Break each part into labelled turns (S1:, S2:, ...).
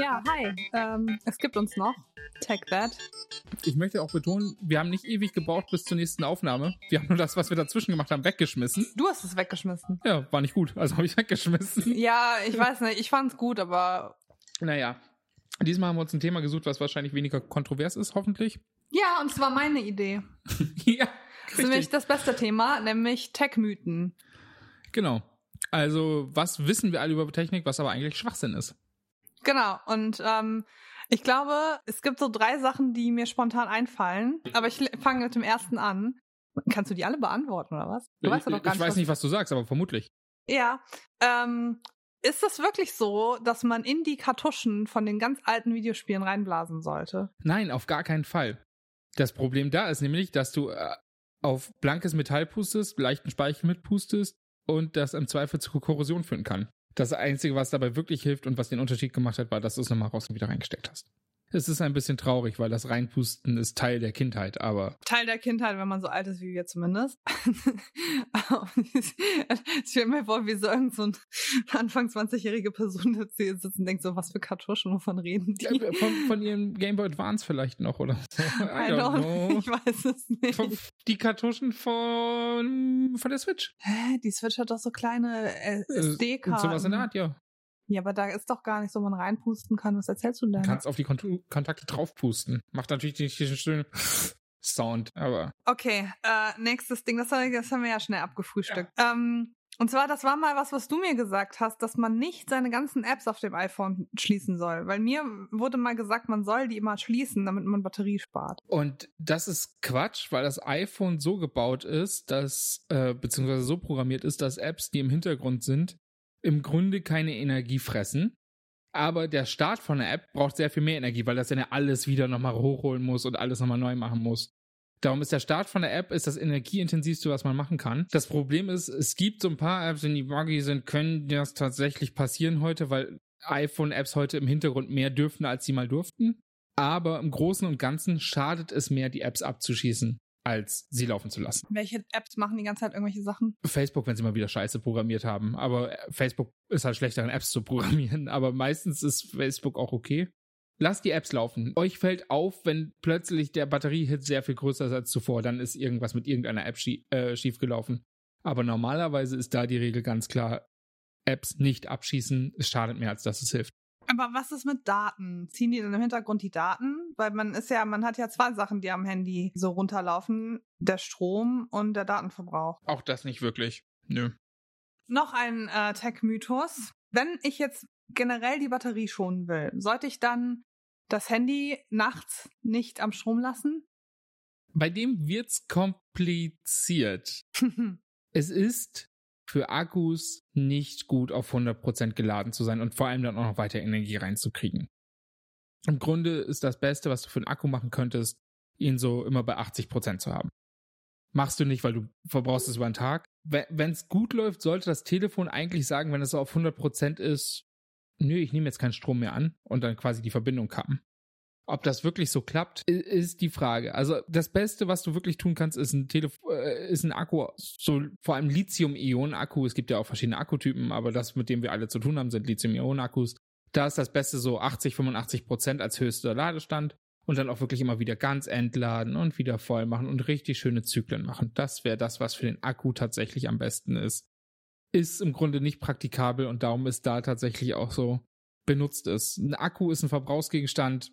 S1: Ja, hi. Ähm, es gibt uns noch. Take that.
S2: Ich möchte auch betonen, wir haben nicht ewig gebraucht bis zur nächsten Aufnahme. Wir haben nur das, was wir dazwischen gemacht haben, weggeschmissen.
S1: Du hast es weggeschmissen.
S2: Ja, war nicht gut, also habe ich weggeschmissen.
S1: Ja, ich weiß nicht. Ich fand's gut, aber.
S2: Naja. Diesmal haben wir uns ein Thema gesucht, was wahrscheinlich weniger kontrovers ist, hoffentlich.
S1: Ja, und zwar meine Idee.
S2: ja.
S1: Das ist nämlich das beste Thema, nämlich Tech-Mythen.
S2: Genau. Also, was wissen wir alle über Technik, was aber eigentlich Schwachsinn ist?
S1: Genau. Und ähm, ich glaube, es gibt so drei Sachen, die mir spontan einfallen. Aber ich fange mit dem ersten an. Kannst du die alle beantworten, oder was? Du
S2: ich,
S1: weißt ja doch gar
S2: ich
S1: nicht,
S2: weiß nicht, was du sagst, aber vermutlich.
S1: Ja. Ähm, ist es wirklich so, dass man in die Kartuschen von den ganz alten Videospielen reinblasen sollte?
S2: Nein, auf gar keinen Fall. Das Problem da ist nämlich, dass du äh, auf blankes Metall pustest, leichten Speichel mitpustest und das im Zweifel zu Korrosion führen kann. Das Einzige, was dabei wirklich hilft und was den Unterschied gemacht hat, war, dass du es nochmal raus und wieder reingesteckt hast. Es ist ein bisschen traurig, weil das Reinpusten ist Teil der Kindheit, aber
S1: Teil der Kindheit, wenn man so alt ist wie wir zumindest. ich stelle mir vor, wie so irgend so ein Anfang 20-jährige Person jetzt hier sitzt und denkt so, was für Kartuschen, wovon reden die?
S2: äh, von, von ihrem Game Boy Advance vielleicht noch oder so. I
S1: I
S2: don't know.
S1: Ich weiß es nicht.
S2: Von, die Kartuschen von, von der Switch.
S1: Hä? Die Switch hat doch so kleine Äh, SD-Karten.
S2: Sowas in der Art, ja.
S1: Ja, aber da ist doch gar nicht so, man reinpusten kann. Was erzählst du denn?
S2: Du kannst auf die Kont Kontakte draufpusten. Macht natürlich nicht diesen schönen Sound, aber
S1: Okay, äh, nächstes Ding, das, haben- das haben wir ja schnell abgefrühstückt. Ähm, und zwar, das war mal was, was du mir gesagt hast, dass man nicht seine ganzen Apps auf dem iPhone schließen soll. Weil mir wurde mal gesagt, man soll die immer schließen, damit man Batterie spart.
S2: Und das ist Quatsch, weil das iPhone so gebaut ist, dass, äh, beziehungsweise so programmiert ist, dass Apps, die im Hintergrund sind, im Grunde keine Energie fressen. Aber der Start von der App braucht sehr viel mehr Energie, weil das dann ja alles wieder nochmal hochholen muss und alles nochmal neu machen muss. Darum ist der Start von der App ist das energieintensivste, was man machen kann. Das Problem ist, es gibt so ein paar Apps, wenn die buggy sind, können das tatsächlich passieren heute, weil iPhone-Apps heute im Hintergrund mehr dürfen, als sie mal durften aber im Großen und Ganzen schadet es mehr, die Apps abzuschießen, als sie laufen zu lassen.
S1: Welche Apps machen die ganze Zeit irgendwelche Sachen?
S2: Facebook, wenn sie mal wieder Scheiße programmiert haben, aber äh, Facebook ist halt schlechter in Apps zu programmieren, aber meistens ist Facebook auch okay. Lasst die Apps laufen. Euch fällt auf, wenn plötzlich der Batteriehit sehr viel größer ist als zuvor, dann ist irgendwas mit irgendeiner App schie äh, schiefgelaufen. Aber normalerweise ist da die Regel ganz klar, Apps nicht abschießen, es schadet mehr, als dass es hilft.
S1: Aber was ist mit Daten? Ziehen die dann im Hintergrund die Daten? Weil man ist ja, man hat ja zwei Sachen, die am Handy so runterlaufen. Der Strom und der Datenverbrauch.
S2: Auch das nicht wirklich. Nö.
S1: Noch ein äh, Tech-Mythos. Wenn ich jetzt generell die Batterie schonen will, sollte ich dann das Handy nachts nicht am Strom lassen?
S2: Bei dem wird's kompliziert. Es ist für Akkus nicht gut, auf 100% geladen zu sein und vor allem dann auch noch weiter Energie reinzukriegen. Im Grunde ist das Beste, was du für einen Akku machen könntest, ihn so immer bei 80% zu haben. Machst du nicht, weil du verbrauchst es über einen Tag. Wenn es gut läuft, sollte das Telefon eigentlich sagen, wenn es auf 100% ist, nö, ich nehme jetzt keinen Strom mehr an und dann quasi die Verbindung kappen. Ob das wirklich so klappt, ist die Frage. Also das Beste, was du wirklich tun kannst, ist ein Telef äh, ist ein Akku, so vor allem Lithium-Ionen-Akku. Es gibt ja auch verschiedene Akkutypen, aber das, mit dem wir alle zu tun haben, sind Lithium-Ionen-Akkus. Da ist das Beste so 80, 85 Prozent als höchster Ladestand und dann auch wirklich immer wieder ganz entladen und wieder voll machen und richtig schöne Zyklen machen. Das wäre das, was für den Akku tatsächlich am besten ist. Ist im Grunde nicht praktikabel und darum ist da tatsächlich auch so benutzt ist. Ein Akku ist ein Verbrauchsgegenstand,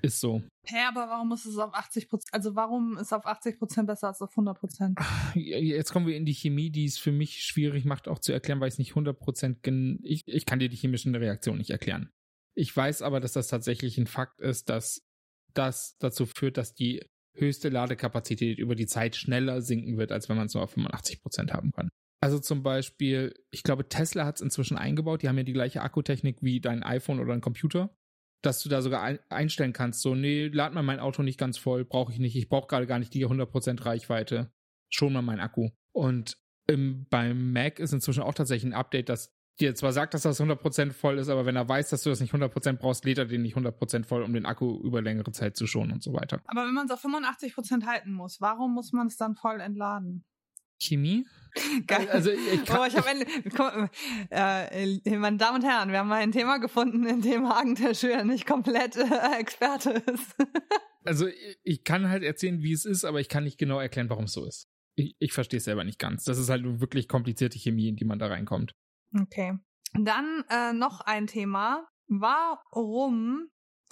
S2: ist so.
S1: Hä, aber warum ist es auf 80 Prozent? Also warum ist auf 80 Prozent besser als auf 100 Prozent?
S2: Jetzt kommen wir in die Chemie, die es für mich schwierig macht, auch zu erklären, weil ich es nicht 100% gen ich, ich kann dir die chemischen Reaktionen nicht erklären. Ich weiß aber, dass das tatsächlich ein Fakt ist, dass das dazu führt, dass die höchste Ladekapazität über die Zeit schneller sinken wird, als wenn man es nur auf 85% haben kann. Also zum Beispiel, ich glaube, Tesla hat es inzwischen eingebaut, die haben ja die gleiche Akkutechnik wie dein iPhone oder ein Computer, dass du da sogar ein einstellen kannst, so, nee, lad mal mein Auto nicht ganz voll, brauche ich nicht, ich brauche gerade gar nicht die 100% Reichweite, schon mal mein Akku. Und im, beim Mac ist inzwischen auch tatsächlich ein Update, das dir zwar sagt, dass das 100% voll ist, aber wenn er weiß, dass du das nicht 100% brauchst, lädt er den nicht 100% voll, um den Akku über längere Zeit zu schonen und so weiter.
S1: Aber wenn man es auf 85 Prozent halten muss, warum muss man es dann voll entladen?
S2: Chemie?
S1: Geil. Also ich, kann, oh, ich habe ein, äh, meine Damen und Herren, wir haben mal ein Thema gefunden, in dem Hagen der Schür nicht komplett äh, Experte ist.
S2: also ich kann halt erzählen, wie es ist, aber ich kann nicht genau erklären, warum es so ist. Ich, ich verstehe es selber nicht ganz. Das ist halt wirklich komplizierte Chemie, in die man da reinkommt.
S1: Okay. Dann äh, noch ein Thema. Warum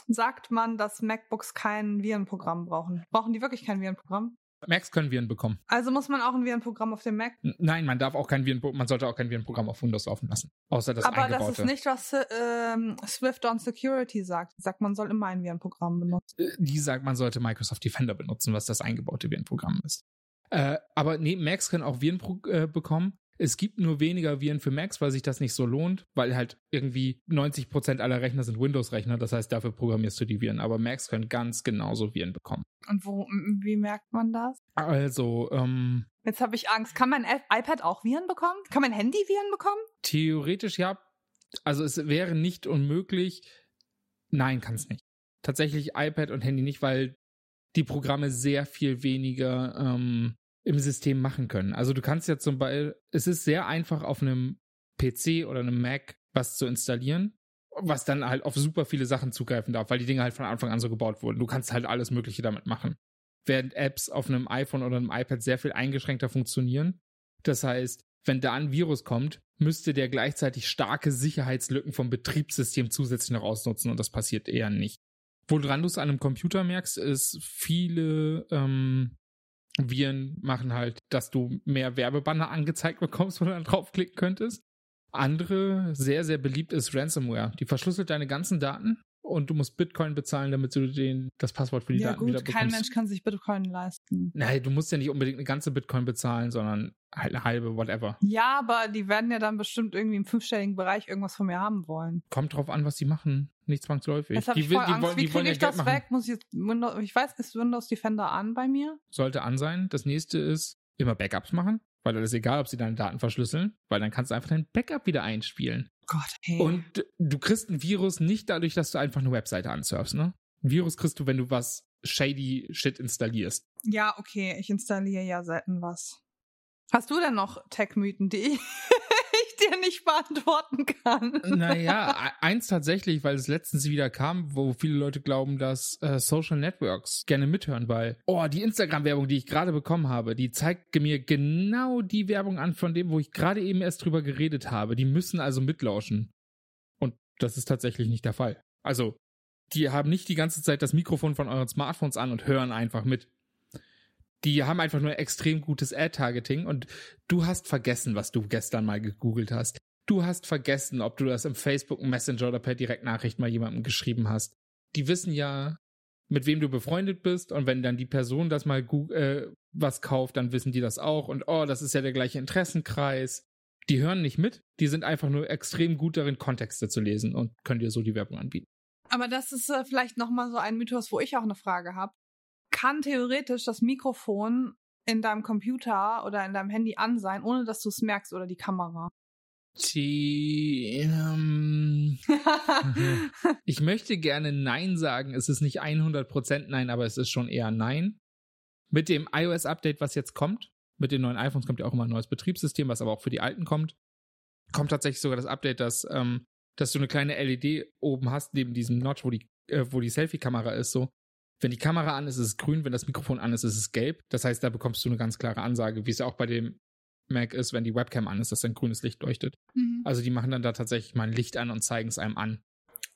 S1: sagt man, dass MacBooks kein Virenprogramm brauchen? Brauchen die wirklich kein Virenprogramm?
S2: Macs können Viren bekommen.
S1: Also muss man auch ein Virenprogramm auf dem Mac?
S2: Nein, man darf auch kein Viren, man sollte auch kein Virenprogramm auf Windows laufen lassen. Außer das
S1: Aber
S2: eingebaute.
S1: das ist nicht, was ähm, Swift on Security sagt. Sagt, man soll immer ein Virenprogramm benutzen.
S2: Äh, die sagt, man sollte Microsoft Defender benutzen, was das eingebaute Virenprogramm ist. Äh, aber nee, Macs können auch Viren äh, bekommen. Es gibt nur weniger Viren für Macs, weil sich das nicht so lohnt, weil halt irgendwie 90% aller Rechner sind Windows-Rechner. Das heißt, dafür programmierst du die Viren. Aber Macs können ganz genauso Viren bekommen.
S1: Und wo, wie merkt man das?
S2: Also, ähm.
S1: Jetzt habe ich Angst. Kann mein iPad auch Viren bekommen? Kann mein Handy Viren bekommen?
S2: Theoretisch ja. Also es wäre nicht unmöglich. Nein, kann es nicht. Tatsächlich iPad und Handy nicht, weil die Programme sehr viel weniger ähm, im System machen können. Also du kannst ja zum Beispiel, es ist sehr einfach auf einem PC oder einem Mac was zu installieren, was dann halt auf super viele Sachen zugreifen darf, weil die Dinge halt von Anfang an so gebaut wurden. Du kannst halt alles Mögliche damit machen. Während Apps auf einem iPhone oder einem iPad sehr viel eingeschränkter funktionieren. Das heißt, wenn da ein Virus kommt, müsste der gleichzeitig starke Sicherheitslücken vom Betriebssystem zusätzlich noch ausnutzen und das passiert eher nicht. Woran du es an einem Computer merkst, ist viele ähm, Viren machen halt, dass du mehr Werbebanner angezeigt bekommst, wo du dann draufklicken könntest. Andere, sehr, sehr beliebt ist Ransomware. Die verschlüsselt deine ganzen Daten und du musst Bitcoin bezahlen, damit du den, das Passwort für die ja, Daten gut, wieder bekommst.
S1: Kein Mensch kann sich Bitcoin leisten.
S2: Nein, du musst ja nicht unbedingt eine ganze Bitcoin bezahlen, sondern halt eine halbe, whatever.
S1: Ja, aber die werden ja dann bestimmt irgendwie im fünfstelligen Bereich irgendwas von mir haben wollen.
S2: Kommt drauf an, was die machen. Nicht zwangsläufig.
S1: Jetzt
S2: die,
S1: ich voll die, Angst. Die, Wie kriege ich ja das weg? Muss ich jetzt Windows, ich weiß, ist Windows Defender an bei mir?
S2: Sollte an sein. Das nächste ist immer Backups machen. Weil dann ist egal, ob sie deine Daten verschlüsseln, weil dann kannst du einfach dein Backup wieder einspielen.
S1: Gott, hey.
S2: Und du kriegst ein Virus nicht dadurch, dass du einfach eine Webseite ansurfst, ne? Ein Virus kriegst du, wenn du was shady Shit installierst.
S1: Ja, okay, ich installiere ja selten was. Hast du denn noch Tech-Mythen, die dir nicht beantworten kann.
S2: Naja, e-, eins tatsächlich, weil es letztens wieder kam, wo viele Leute glauben, dass äh, Social Networks gerne mithören, weil, oh, die Instagram-Werbung, die ich gerade bekommen habe, die zeigt mir genau die Werbung an von dem, wo ich gerade eben erst drüber geredet habe. Die müssen also mitlauschen. Und das ist tatsächlich nicht der Fall. Also, die haben nicht die ganze Zeit das Mikrofon von euren Smartphones an und hören einfach mit die haben einfach nur extrem gutes Ad-Targeting und du hast vergessen, was du gestern mal gegoogelt hast. Du hast vergessen, ob du das im Facebook Messenger oder per Direktnachricht mal jemandem geschrieben hast. Die wissen ja, mit wem du befreundet bist und wenn dann die Person das mal äh, was kauft, dann wissen die das auch und oh, das ist ja der gleiche Interessenkreis. Die hören nicht mit, die sind einfach nur extrem gut darin, Kontexte zu lesen und können dir so die Werbung anbieten.
S1: Aber das ist äh, vielleicht nochmal so ein Mythos, wo ich auch eine Frage habe kann theoretisch das Mikrofon in deinem Computer oder in deinem Handy an sein, ohne dass du es merkst oder die Kamera.
S2: Die, ähm, ich möchte gerne Nein sagen. Es ist nicht 100% Nein, aber es ist schon eher Nein. Mit dem iOS-Update, was jetzt kommt, mit den neuen iPhones kommt ja auch immer ein neues Betriebssystem, was aber auch für die alten kommt, kommt tatsächlich sogar das Update, dass, ähm, dass du eine kleine LED oben hast, neben diesem Notch, wo die, äh, wo die Selfie-Kamera ist, so, wenn die Kamera an ist, ist es grün, wenn das Mikrofon an ist, ist es gelb. Das heißt, da bekommst du eine ganz klare Ansage, wie es ja auch bei dem Mac ist, wenn die Webcam an ist, dass ein grünes Licht leuchtet. Mhm. Also die machen dann da tatsächlich mal ein Licht an und zeigen es einem an.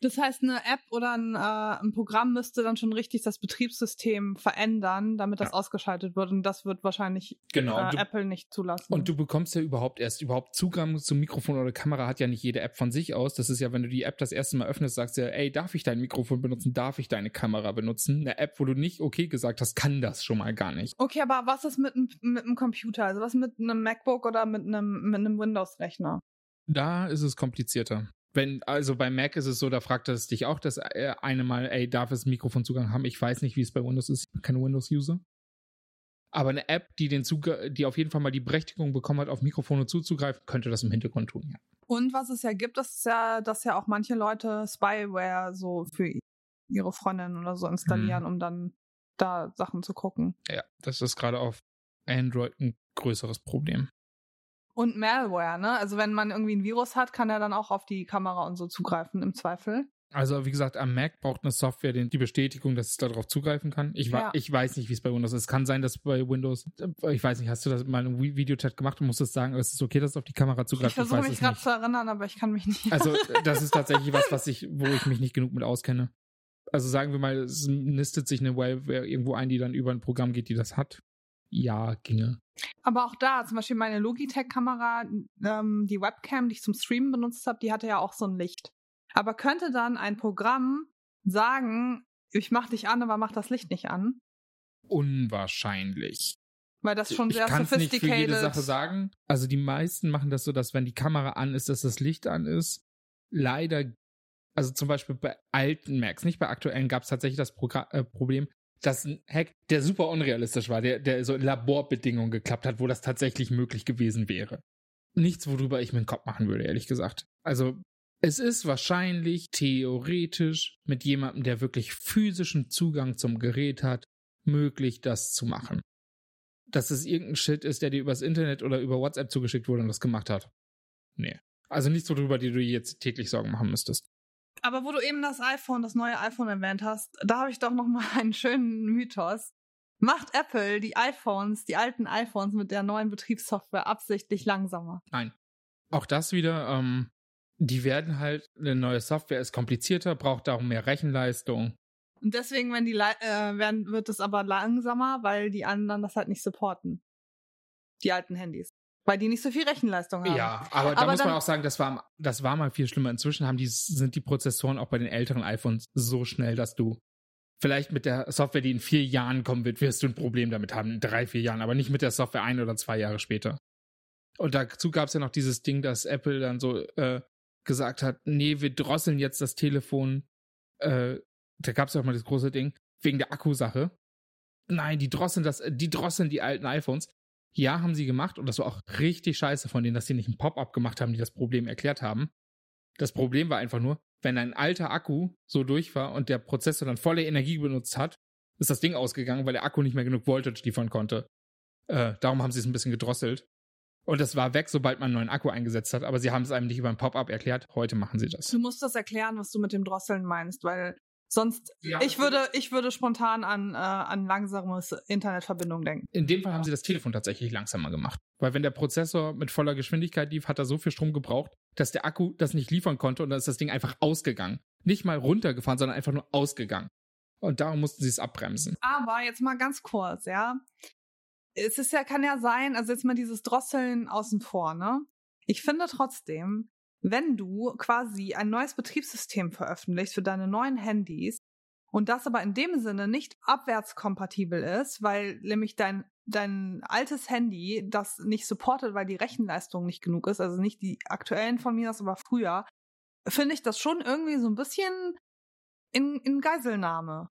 S1: Das heißt, eine App oder ein, äh, ein, Programm müsste dann schon richtig das Betriebssystem verändern, damit das ja. ausgeschaltet wird. Und das wird wahrscheinlich
S2: genau.
S1: äh, du, Apple nicht zulassen.
S2: Und du bekommst ja überhaupt erst überhaupt Zugang zum Mikrofon oder Kamera hat ja nicht jede App von sich aus. Das ist ja, wenn du die App das erste Mal öffnest, sagst du ja, ey, darf ich dein Mikrofon benutzen? Darf ich deine Kamera benutzen? Eine App, wo du nicht okay gesagt hast, kann das schon mal gar nicht.
S1: Okay, aber was ist mit, mit einem Computer? Also was mit einem MacBook oder mit einem, mit einem Windows-Rechner?
S2: Da ist es komplizierter. Wenn, also bei Mac ist es so, da fragt es dich auch das äh, eine Mal, ey, darf es Mikrofonzugang haben? Ich weiß nicht, wie es bei Windows ist. Ich bin kein Windows-User. Aber eine App, die den Zugang, die auf jeden Fall mal die Berechtigung bekommen hat, auf Mikrofone zuzugreifen, könnte das im Hintergrund tun, ja.
S1: Und was es ja gibt, ist ja, dass ja auch manche Leute Spyware so für ihre Freundin oder so installieren, hm. um dann da Sachen zu gucken.
S2: Ja, das ist gerade auf Android ein größeres Problem.
S1: Und Malware, ne? Also wenn man irgendwie ein Virus hat, kann er dann auch auf die Kamera und so zugreifen, im Zweifel.
S2: Also wie gesagt, am Mac braucht eine Software die Bestätigung, dass es darauf zugreifen kann. Ich, ja. ich weiß nicht, wie es bei Windows ist. Es kann sein, dass bei Windows, ich weiß nicht, hast du das mal im Videochat gemacht und musstest sagen, es ist okay, dass es auf die Kamera zugreift?
S1: Ich versuche mich gerade zu erinnern, aber ich kann mich nicht.
S2: Also das ist tatsächlich was, was ich, wo ich mich nicht genug mit auskenne. Also sagen wir mal, es nistet sich eine Malware irgendwo ein, die dann über ein Programm geht, die das hat. Ja, ginge.
S1: Aber auch da, zum Beispiel meine Logitech-Kamera, ähm, die Webcam, die ich zum Streamen benutzt habe, die hatte ja auch so ein Licht. Aber könnte dann ein Programm sagen, ich mach dich an, aber mach das Licht nicht an?
S2: Unwahrscheinlich.
S1: Weil das schon sehr
S2: ich sophisticated nicht für jede Sache sagen. Also die meisten machen das so, dass wenn die Kamera an ist, dass das Licht an ist. Leider, also zum Beispiel bei alten Macs, nicht bei aktuellen, gab es tatsächlich das Progr äh, Problem, dass ein Hack, der super unrealistisch war, der, der so in Laborbedingungen geklappt hat, wo das tatsächlich möglich gewesen wäre. Nichts, worüber ich mir einen Kopf machen würde, ehrlich gesagt. Also es ist wahrscheinlich theoretisch mit jemandem, der wirklich physischen Zugang zum Gerät hat, möglich, das zu machen. Dass es irgendein Shit ist, der dir übers Internet oder über WhatsApp zugeschickt wurde und das gemacht hat. Nee. Also nichts, worüber dir du jetzt täglich Sorgen machen müsstest.
S1: Aber wo du eben das iPhone, das neue iPhone erwähnt hast, da habe ich doch noch mal einen schönen Mythos. Macht Apple die iPhones, die alten iPhones mit der neuen Betriebssoftware absichtlich langsamer?
S2: Nein. Auch das wieder, ähm, die werden halt, eine neue Software ist komplizierter, braucht darum mehr Rechenleistung.
S1: Und deswegen wenn die, äh, werden, wird es aber langsamer, weil die anderen das halt nicht supporten. Die alten Handys. Weil die nicht so viel Rechenleistung haben.
S2: Ja, aber da aber muss man auch sagen, das war, das war mal viel schlimmer. Inzwischen haben die, sind die Prozessoren auch bei den älteren iPhones so schnell, dass du vielleicht mit der Software, die in vier Jahren kommen wird, wirst du ein Problem damit haben, in drei, vier Jahren, aber nicht mit der Software ein oder zwei Jahre später. Und dazu gab es ja noch dieses Ding, dass Apple dann so äh, gesagt hat, nee, wir drosseln jetzt das Telefon. Äh, da gab es ja auch mal das große Ding, wegen der Akkusache. Nein, die drosseln das, die drosseln die alten iPhones. Ja, haben sie gemacht und das war auch richtig scheiße von denen, dass sie nicht ein Pop-up gemacht haben, die das Problem erklärt haben. Das Problem war einfach nur, wenn ein alter Akku so durch war und der Prozessor dann volle Energie benutzt hat, ist das Ding ausgegangen, weil der Akku nicht mehr genug Voltage liefern konnte. Äh, darum haben sie es ein bisschen gedrosselt. Und es war weg, sobald man einen neuen Akku eingesetzt hat. Aber sie haben es einem nicht über ein Pop-up erklärt. Heute machen sie das.
S1: Du musst das erklären, was du mit dem Drosseln meinst, weil sonst ja, ich würde ich würde spontan an äh, an langsames Internetverbindung denken.
S2: In dem Fall haben sie das Telefon tatsächlich langsamer gemacht, weil wenn der Prozessor mit voller Geschwindigkeit lief, hat er so viel Strom gebraucht, dass der Akku das nicht liefern konnte und dann ist das Ding einfach ausgegangen. Nicht mal runtergefahren, sondern einfach nur ausgegangen. Und darum mussten sie es abbremsen.
S1: Aber jetzt mal ganz kurz, ja es ist ja, kann ja sein, also jetzt mal dieses Drosseln außen vor, ne? Ich finde trotzdem, wenn du quasi ein neues Betriebssystem veröffentlichst für deine neuen Handys und das aber in dem Sinne nicht abwärtskompatibel ist, weil nämlich dein dein altes Handy das nicht supportet, weil die Rechenleistung nicht genug ist, also nicht die aktuellen von mir, das aber früher, finde ich das schon irgendwie so ein bisschen in, in Geiselnahme.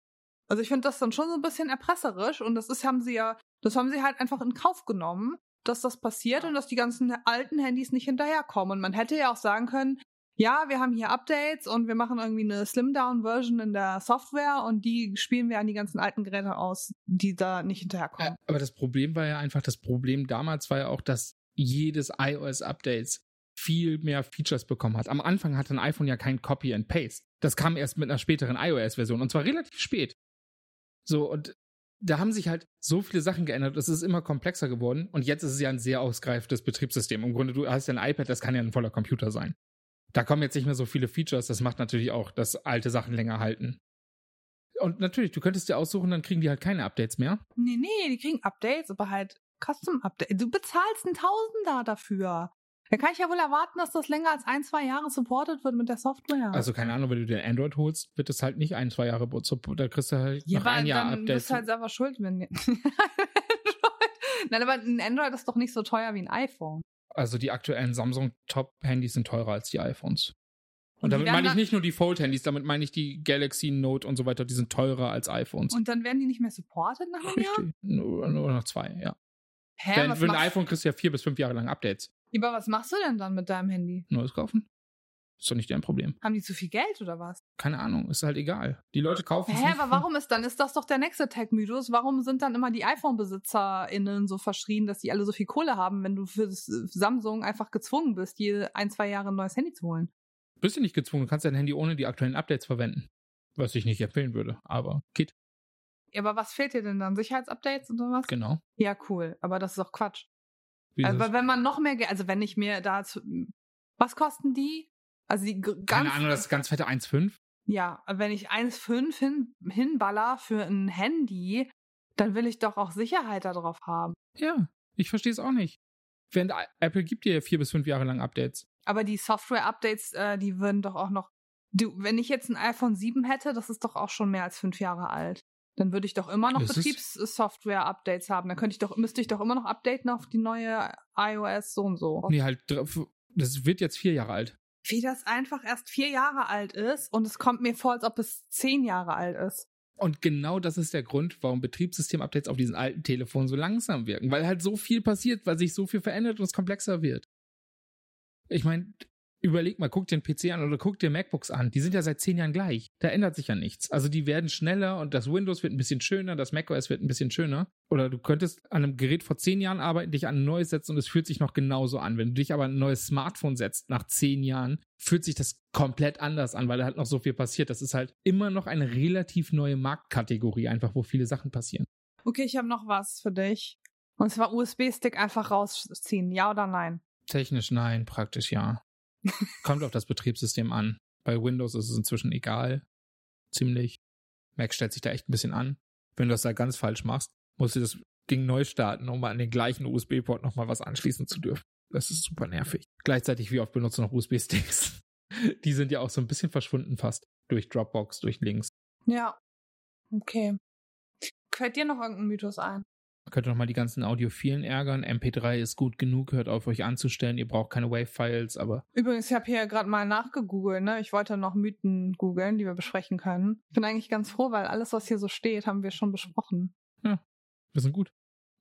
S1: Also ich finde das dann schon so ein bisschen erpresserisch und das ist, haben sie ja das haben sie halt einfach in Kauf genommen, dass das passiert und dass die ganzen alten Handys nicht hinterherkommen. Und man hätte ja auch sagen können, ja, wir haben hier Updates und wir machen irgendwie eine Slim-Down-Version in der Software und die spielen wir an die ganzen alten Geräte aus, die da nicht hinterherkommen.
S2: aber das Problem war ja einfach, das Problem damals war ja auch, dass jedes iOS-Updates viel mehr Features bekommen hat. Am Anfang hatte ein iPhone ja kein Copy and Paste. Das kam erst mit einer späteren iOS-Version und zwar relativ spät. So, und da haben sich halt so viele Sachen geändert. Es ist immer komplexer geworden. Und jetzt ist es ja ein sehr ausgreifendes Betriebssystem. Im Grunde, du hast ja ein iPad, das kann ja ein voller Computer sein. Da kommen jetzt nicht mehr so viele Features. Das macht natürlich auch, dass alte Sachen länger halten. Und natürlich, du könntest dir aussuchen, dann kriegen die halt keine Updates mehr.
S1: Nee, nee, die kriegen Updates, aber halt Custom Updates. Du bezahlst einen Tausender dafür. Da kann ich ja wohl erwarten, dass das länger als ein, zwei Jahre supportet wird mit der Software.
S2: Also keine Ahnung, wenn du dir Android holst, wird es halt nicht ein, zwei Jahre supportet. Da kriegst du halt ja, noch ein Jahr dann Update. Du bist
S1: halt selber schuld, wenn Nein, aber ein Android ist doch nicht so teuer wie ein iPhone.
S2: Also die aktuellen Samsung Top-Handys sind teurer als die iPhones. Und, damit meine ich nicht nur die Fold-Handys, damit meine ich die Galaxy Note und so weiter, die sind teurer als iPhones.
S1: Und dann werden die nicht mehr supported nach einem Richtig. Jahr?
S2: Nur, nur noch zwei, ja. Hä, Denn für ein iPhone kriegst du ja vier bis fünf Jahre lang Updates.
S1: Aber was machst du denn dann mit deinem Handy?
S2: Neues kaufen. Ist doch nicht dein Problem.
S1: Haben die zu viel Geld oder was?
S2: Keine Ahnung, ist halt egal. Die Leute kaufen
S1: Hä, aber warum ist dann, ist das doch der nächste Tech-Mythos? Warum sind dann immer die iPhone-BesitzerInnen so verschrien, dass die alle so viel Kohle haben, wenn du für das Samsung einfach gezwungen bist, jede ein, zwei Jahre ein neues Handy zu holen?
S2: Bist du nicht gezwungen, du kannst dein Handy ohne die aktuellen Updates verwenden. Was ich nicht empfehlen würde, aber geht.
S1: Ja, aber was fehlt dir denn dann? Sicherheitsupdates oder was?
S2: Genau.
S1: Ja, cool. Aber das ist doch Quatsch.
S2: Ist es?
S1: wenn man noch mehr also wenn ich mir dazu, was kosten die? Also die ganz,
S2: Keine Ahnung, das ganz fette 1,5.
S1: ja, wenn ich 1,5 hin, hinballer für ein Handy, dann will ich doch auch Sicherheit darauf haben.
S2: Ja, ich verstehe es auch nicht. Während I- Apple gibt dir vier bis fünf Jahre lang Updates.
S1: Aber die Software-Updates, äh, die würden doch auch noch, du, wenn ich jetzt ein iPhone 7 hätte, das ist doch auch schon mehr als fünf Jahre alt. Dann würde ich doch immer noch? Betriebssoftware-Updates haben. Dann könnte ich doch, müsste ich doch immer noch updaten auf die neue iOS so und so.
S2: Nee, halt, das wird jetzt vier Jahre alt.
S1: Wie das einfach erst vier Jahre alt ist und es kommt mir vor, als ob es zehn Jahre alt ist.
S2: Und genau das ist der Grund, warum Betriebssystem-Updates auf diesen alten Telefonen so langsam wirken. Weil halt so viel passiert, weil sich so viel verändert und es komplexer wird. Ich meine, überleg mal, guck dir den PC an oder guck dir MacBooks an. Die sind ja seit zehn Jahren gleich. Da ändert sich ja nichts. Also die werden schneller und das Windows wird ein bisschen schöner, das macOS wird ein bisschen schöner. Oder du könntest an einem Gerät vor zehn Jahren arbeiten, dich an ein neues setzen und es fühlt sich noch genauso an. Wenn du dich aber an ein neues Smartphone setzt nach zehn Jahren, fühlt sich das komplett anders an, weil da halt noch so viel passiert. Das ist halt immer noch eine relativ neue Marktkategorie, einfach wo viele Sachen passieren.
S1: Okay, ich habe noch was für dich. Und zwar USB-Stick einfach rausziehen, ja oder nein?
S2: Technisch nein, praktisch ja. Kommt auf das Betriebssystem an. Bei Windows ist es inzwischen egal. Ziemlich. Mac stellt sich da echt ein bisschen an. Wenn du das da ganz falsch machst, musst du das Ding neu starten, um an den gleichen USB-Port nochmal was anschließen zu dürfen. Das ist super nervig. Gleichzeitig, wie oft benutzt du noch USB-Sticks? Die sind ja auch so ein bisschen verschwunden fast. Durch Dropbox, durch Links.
S1: Ja. Okay. Fällt dir noch irgendein Mythos ein?
S2: Man könnte nochmal die ganzen Audiophilen ärgern. MP3 ist gut genug, hört auf euch anzustellen. Ihr braucht keine Wave-Files, aber
S1: Übrigens, ich habe hier gerade mal nachgegoogelt, ne? Ich wollte noch Mythen googeln, die wir besprechen können. Ich bin eigentlich ganz froh, weil alles, was hier so steht, haben wir schon besprochen.
S2: wir sind gut.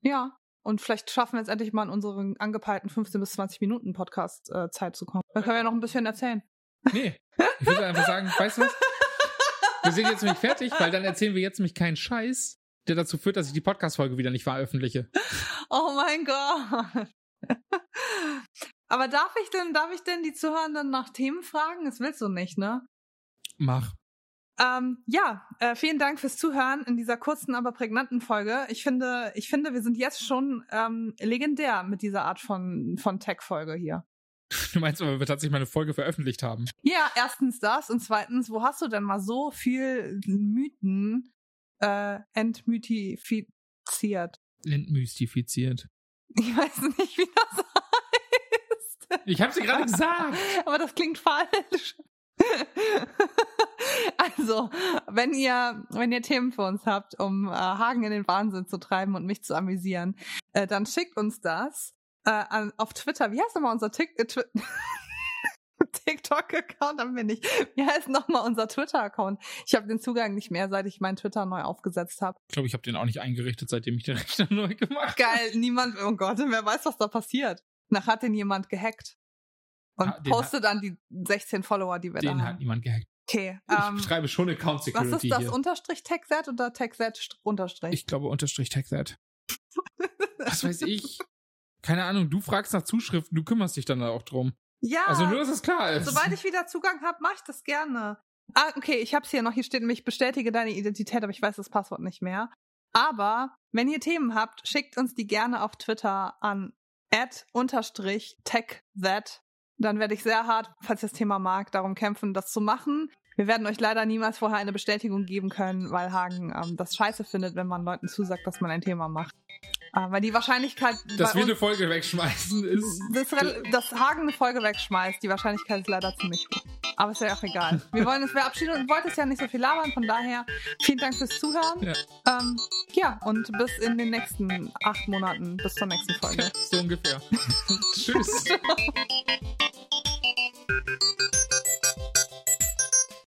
S1: Ja. Und vielleicht schaffen wir jetzt endlich mal in unseren angepeilten 15 bis 20 Minuten Podcast äh, Zeit zu kommen. Dann können wir ja noch ein bisschen erzählen.
S2: Nee, ich würde einfach sagen, weißt du was? Wir sind jetzt nämlich fertig, weil dann erzählen wir jetzt nämlich keinen Scheiß, der dazu führt, dass ich die Podcast-Folge wieder nicht veröffentliche.
S1: Oh mein Gott. Aber darf ich denn, darf ich denn die Zuhörenden nach Themen fragen? Das willst du nicht, ne?
S2: Mach.
S1: Ähm, ja, äh, vielen Dank fürs Zuhören in dieser kurzen, aber prägnanten Folge. Ich finde, ich finde, wir sind jetzt schon ähm, legendär mit dieser Art von, von Tech-Folge hier.
S2: Du meinst, weil wir tatsächlich mal eine Folge veröffentlicht haben.
S1: Ja, erstens das und zweitens, wo hast du denn mal so viel Mythen äh, entmythifiziert?
S2: Entmystifiziert.
S1: Ich weiß nicht, wie das heißt.
S2: Ich hab's dir gerade gesagt.
S1: Aber das klingt falsch. Also, wenn ihr, wenn ihr Themen für uns habt, um äh, Hagen in den Wahnsinn zu treiben und mich zu amüsieren, äh, dann schickt uns das äh, an, auf Twitter. Wie heißt nochmal unser Tik äh, Twi TikTok-Account? Haben wir nicht. Wie heißt nochmal unser Twitter-Account? Ich habe den Zugang nicht mehr, seit ich meinen Twitter neu aufgesetzt habe.
S2: Ich glaube, ich habe den auch nicht eingerichtet, seitdem ich den Rechner neu gemacht habe.
S1: Geil, niemand, oh Gott, wer weiß, was da passiert. Nach hat den jemand gehackt. Und
S2: Ah, den
S1: postet dann die 16 Follower, die wir da
S2: Den
S1: haben.
S2: hat niemand gehackt.
S1: Okay.
S2: Ich
S1: Ähm,
S2: betreibe schon Account
S1: was
S2: Security
S1: ist das?
S2: hier.
S1: Unterstrich TechZ oder TechZ Unterstrich?
S2: Ich glaube, Unterstrich Tech that. Was weiß ich? Keine Ahnung, du fragst nach Zuschriften, du kümmerst dich dann auch drum.
S1: Ja,
S2: Also nur, dass es klar ist.
S1: sobald ich wieder Zugang habe, mache ich das gerne. Ah, okay, ich hab's hier noch. Hier steht nämlich, bestätige deine Identität, aber ich weiß das Passwort nicht mehr. Aber wenn ihr Themen habt, schickt uns die gerne auf Twitter an unterstrich techthat. Dann werde ich sehr hart, falls ihr das Thema mag, darum kämpfen, das zu machen. Wir werden euch leider niemals vorher eine Bestätigung geben können, weil Hagen ähm, das scheiße findet, wenn man Leuten zusagt, dass man ein Thema macht. Weil die Wahrscheinlichkeit,
S2: Dass wir eine Folge wegschmeißen ist.
S1: das, rel- dass Hagen eine Folge wegschmeißt, die Wahrscheinlichkeit ist leider ziemlich hoch. Aber ist ja auch egal. Wir wollen uns verabschieden und wolltest ja nicht so viel labern, von daher vielen Dank fürs Zuhören.
S2: Ja.
S1: Ähm, ja, und bis in den nächsten acht Monaten, bis zur nächsten Folge.
S2: So ungefähr. Tschüss.